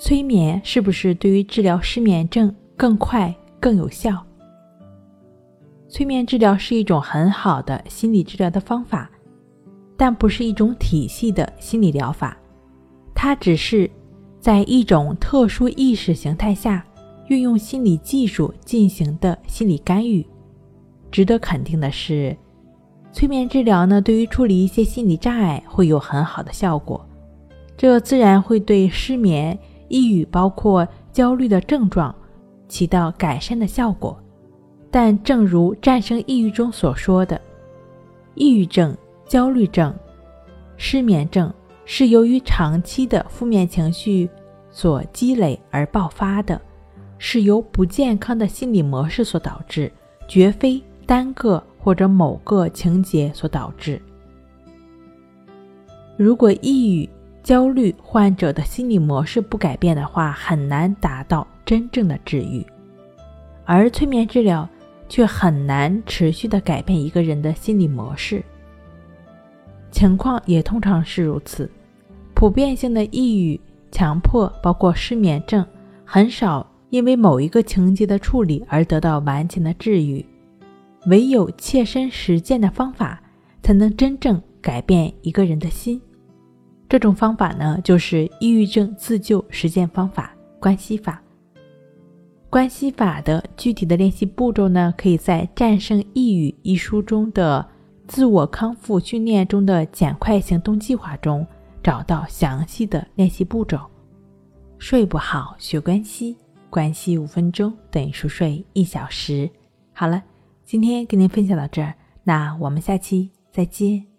催眠是不是对于治疗失眠症更快更有效？催眠治疗是一种很好的心理治疗的方法，但不是一种体系的心理疗法，它只是在一种特殊意识形态下运用心理技术进行的心理干预。值得肯定的是，催眠治疗呢，对于处理一些心理障碍会有很好的效果，这自然会对失眠。抑郁包括焦虑的症状，起到改善的效果。但正如《战胜抑郁》中所说的，抑郁症、焦虑症、失眠症是由于长期的负面情绪所积累而爆发的，是由不健康的心理模式所导致，绝非单个或者某个情节所导致。如果抑郁，焦虑患者的心理模式不改变的话，很难达到真正的治愈，而催眠治疗却很难持续的改变一个人的心理模式。情况也通常是如此，普遍性的抑郁、强迫，包括失眠症，很少因为某一个情节的处理而得到完全的治愈。唯有切身实践的方法，才能真正改变一个人的心。这种方法呢，就是抑郁症自救实践方法——关系法。关系法的具体的练习步骤呢，可以在《战胜抑郁》一书中的自我康复训练中的简快行动计划中找到详细的练习步骤。睡不好学关系，关系五分钟等于熟睡一小时。好了，今天跟您分享到这儿，那我们下期再见。